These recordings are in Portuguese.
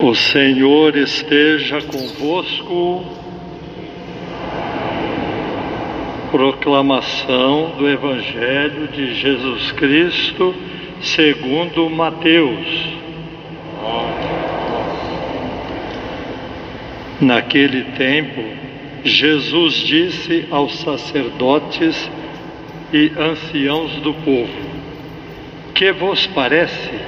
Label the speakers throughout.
Speaker 1: O Senhor esteja convosco. Proclamação do Evangelho de Jesus Cristo segundo Mateus. Naquele tempo, Jesus disse aos sacerdotes e anciãos do povo: Que vos parece?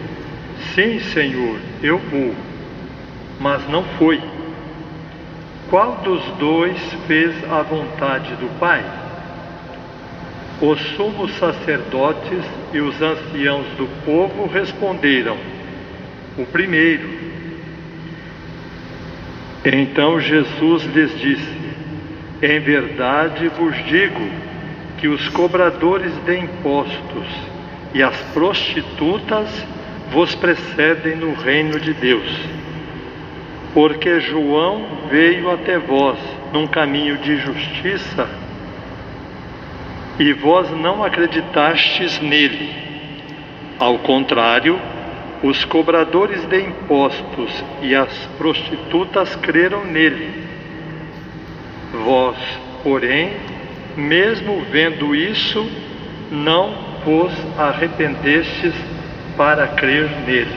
Speaker 1: Sim, Senhor, eu vou. Mas não foi. Qual dos dois fez a vontade do Pai? Os sumos sacerdotes e os anciãos do povo responderam: O primeiro. Então Jesus lhes disse: Em verdade vos digo que os cobradores de impostos e as prostitutas vos precedem no reino de Deus. Porque João veio até vós num caminho de justiça e vós não acreditastes nele. Ao contrário, os cobradores de impostos e as prostitutas creram nele. Vós, porém, mesmo vendo isso, não vos arrependestes para crer nele.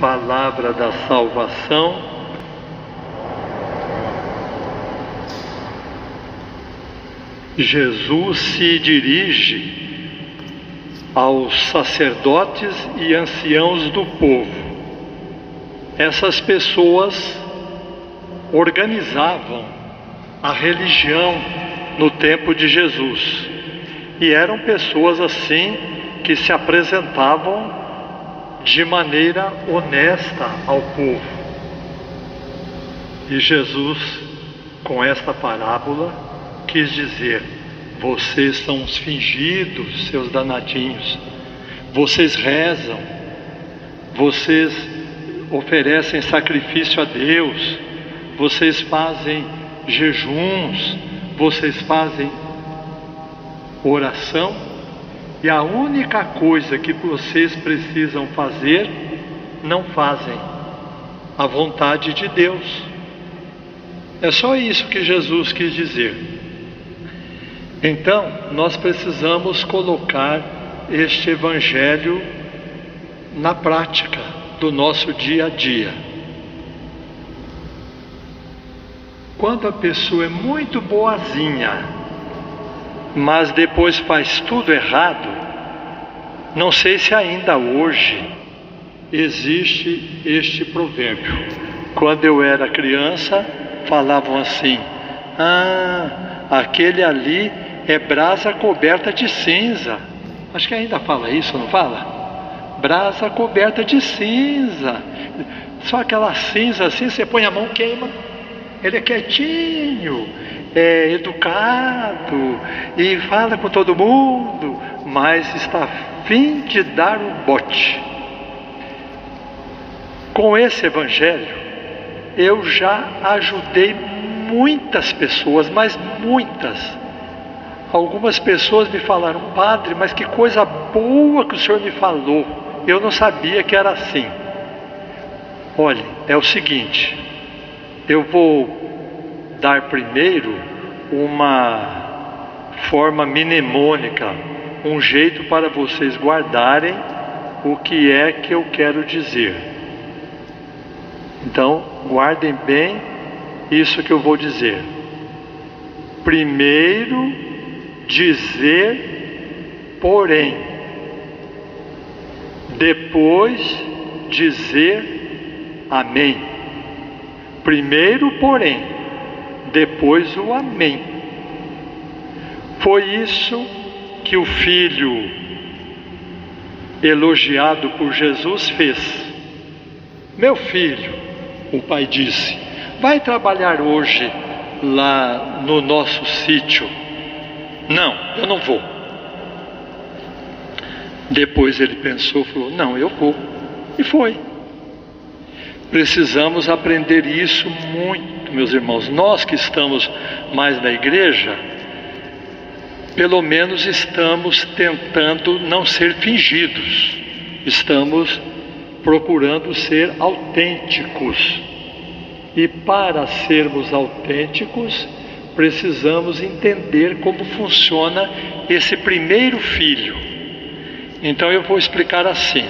Speaker 1: Palavra da salvação. Jesus se dirige aos sacerdotes e anciãos do povo. Essas pessoas organizavam a religião no tempo de Jesus e eram pessoas assim que se apresentavam de maneira honesta ao povo. E Jesus, com esta parábola, quis dizer: vocês são os fingidos, seus danadinhos, vocês rezam, vocês oferecem sacrifício a Deus, vocês fazem jejuns, vocês fazem oração e a única coisa que vocês precisam fazer, não fazem. A vontade de Deus. É só isso que Jesus quis dizer. Então, nós precisamos colocar este Evangelho na prática do nosso dia a dia. Quando a pessoa é muito boazinha, mas depois faz tudo errado, não sei se ainda hoje existe este provérbio. Quando eu era criança, falavam assim: Ah, aquele ali é brasa coberta de cinza. Acho que ainda fala isso, não fala? Brasa coberta de cinza. Só aquela cinza assim, você põe a mão, queima. Ele é quietinho, é educado e fala com todo mundo, mas está a fim de dar um bote. Com esse evangelho, eu já ajudei muitas pessoas, mas muitas. Algumas pessoas me falaram, padre, mas que coisa boa que o senhor me falou. Eu não sabia que era assim. Olhe, é o seguinte, eu vou dar primeiro uma forma mnemônica, um jeito para vocês guardarem o que é que eu quero dizer. Então, guardem bem isso que eu vou dizer. Primeiro, dizer, porém. Depois, dizer, amém. Primeiro, porém depois o Amém. Foi isso que o filho elogiado por Jesus fez. Meu filho, o pai disse, vai trabalhar hoje lá no nosso sítio. Não, eu não vou. Depois ele pensou, falou: Não, eu vou. E foi. Precisamos aprender isso muito, meus irmãos. Nós que estamos mais na igreja, pelo menos estamos tentando não ser fingidos, estamos procurando ser autênticos. E para sermos autênticos, precisamos entender como funciona esse primeiro filho. Então eu vou explicar assim.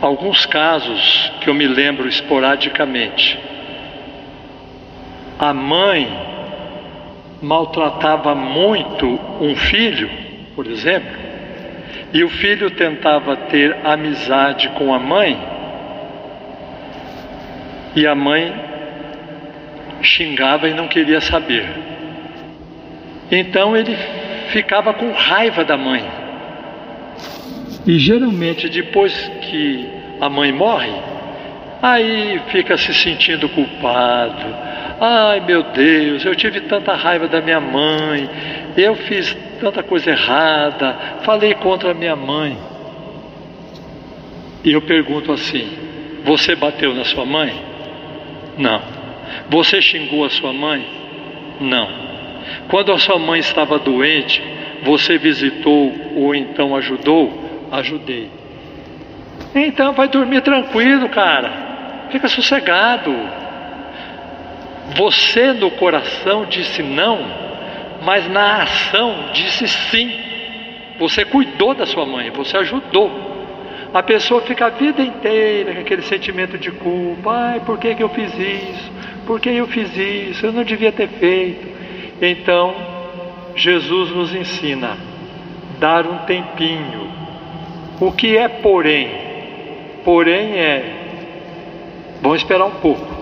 Speaker 1: Alguns casos que eu me lembro esporadicamente. A mãe maltratava muito um filho, por exemplo, e o filho tentava ter amizade com a mãe, e a mãe xingava e não queria saber. Então ele ficava com raiva da mãe. E geralmente depois que a mãe morre, aí fica se sentindo culpado. Ai meu Deus, eu tive tanta raiva da minha mãe, eu fiz tanta coisa errada, falei contra a minha mãe. E eu pergunto assim: você bateu na sua mãe? Não. Você xingou a sua mãe? Não. Quando a sua mãe estava doente, você visitou ou então ajudou? Ajudei. Então vai dormir tranquilo, cara. Fica sossegado. Você no coração disse não, mas na ação disse sim. Você cuidou da sua mãe, você ajudou. A pessoa fica a vida inteira com aquele sentimento de culpa. Ai, por que, que eu fiz isso? Por que eu fiz isso? Eu não devia ter feito. Então, Jesus nos ensina dar um tempinho. O que é porém? Porém é vamos esperar um pouco.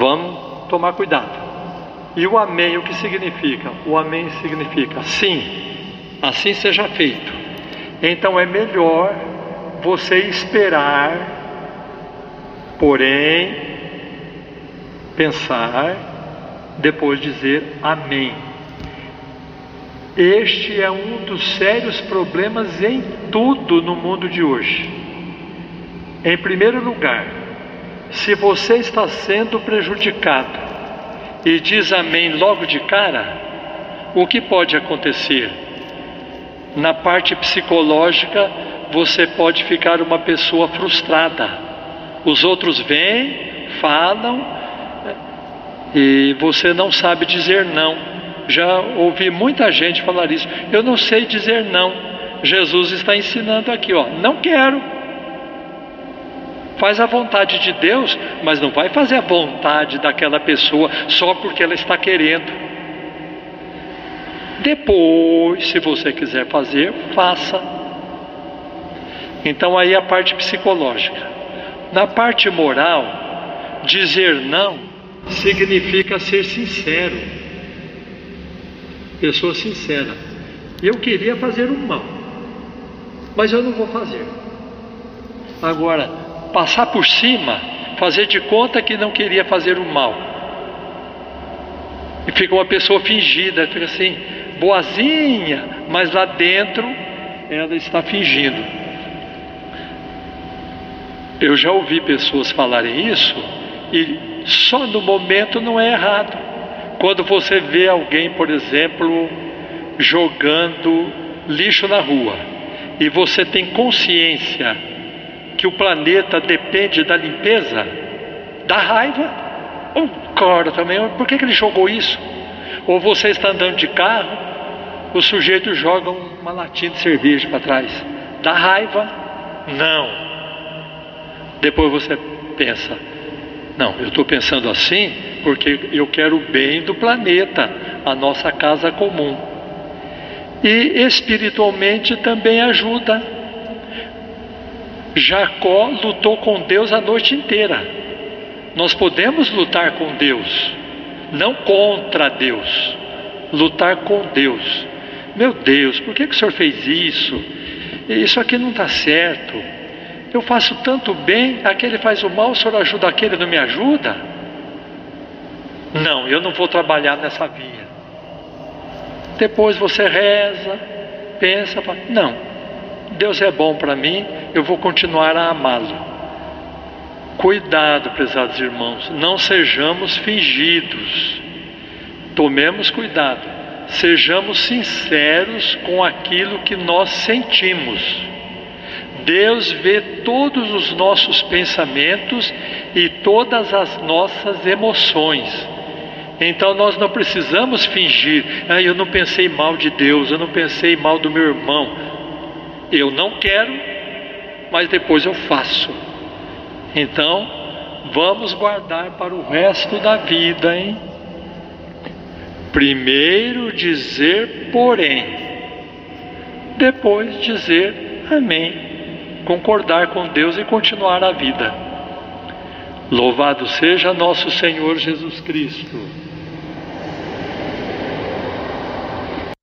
Speaker 1: Vamos tomar cuidado. E o amém, o que significa? O amém significa sim, assim seja feito. Então é melhor você esperar, porém, pensar, depois dizer amém. Este é um dos sérios problemas em tudo no mundo de hoje. Em primeiro lugar, se você está sendo prejudicado e diz amém logo de cara, o que pode acontecer? Na parte psicológica, você pode ficar uma pessoa frustrada. Os outros vêm, falam e você não sabe dizer não. Já ouvi muita gente falar isso. Eu não sei dizer não. Jesus está ensinando aqui, ó, não quero. Faz a vontade de Deus, mas não vai fazer a vontade daquela pessoa só porque ela está querendo. Depois, se você quiser fazer, faça. Então aí a parte psicológica. Na parte moral, dizer não significa ser sincero. Pessoa sincera. Eu queria fazer o mal, mas eu não vou fazer. Agora, passar por cima, fazer de conta que não queria fazer o mal. E fica uma pessoa fingida, fica assim, boazinha, mas lá dentro ela está fingindo. Eu já ouvi pessoas falarem isso e só no momento não é errado. Quando você vê alguém, por exemplo, jogando lixo na rua e você tem consciência que o planeta depende da limpeza, dá raiva. Oh, cara, também, por que, que ele jogou isso? Ou você está andando de carro o sujeito joga uma latinha de cerveja para trás. Dá raiva? Não. Depois você pensa: não, eu estou pensando assim porque eu quero o bem do planeta, a nossa casa comum. E espiritualmente também ajuda. Jacó lutou com Deus a noite inteira. Nós podemos lutar com Deus, não contra Deus, lutar com Deus. Meu Deus, por que, que o senhor fez isso? Isso aqui não está certo. Eu faço tanto bem, aquele faz o mal, o senhor ajuda aquele, não me ajuda? Não, eu não vou trabalhar nessa via. Depois você reza, pensa, fala, não, Deus é bom para mim, eu vou continuar a amá-lo. Cuidado, prezados irmãos, não sejamos fingidos. Tomemos cuidado, sejamos sinceros com aquilo que nós sentimos. Deus vê todos os nossos pensamentos e todas as nossas emoções. Então nós não precisamos fingir, ah, eu não pensei mal de Deus, eu não pensei mal do meu irmão. Eu não quero, mas depois eu faço. Então, vamos guardar para o resto da vida, hein? Primeiro dizer porém, depois dizer amém, concordar com Deus e continuar a vida. Louvado seja nosso Senhor Jesus Cristo.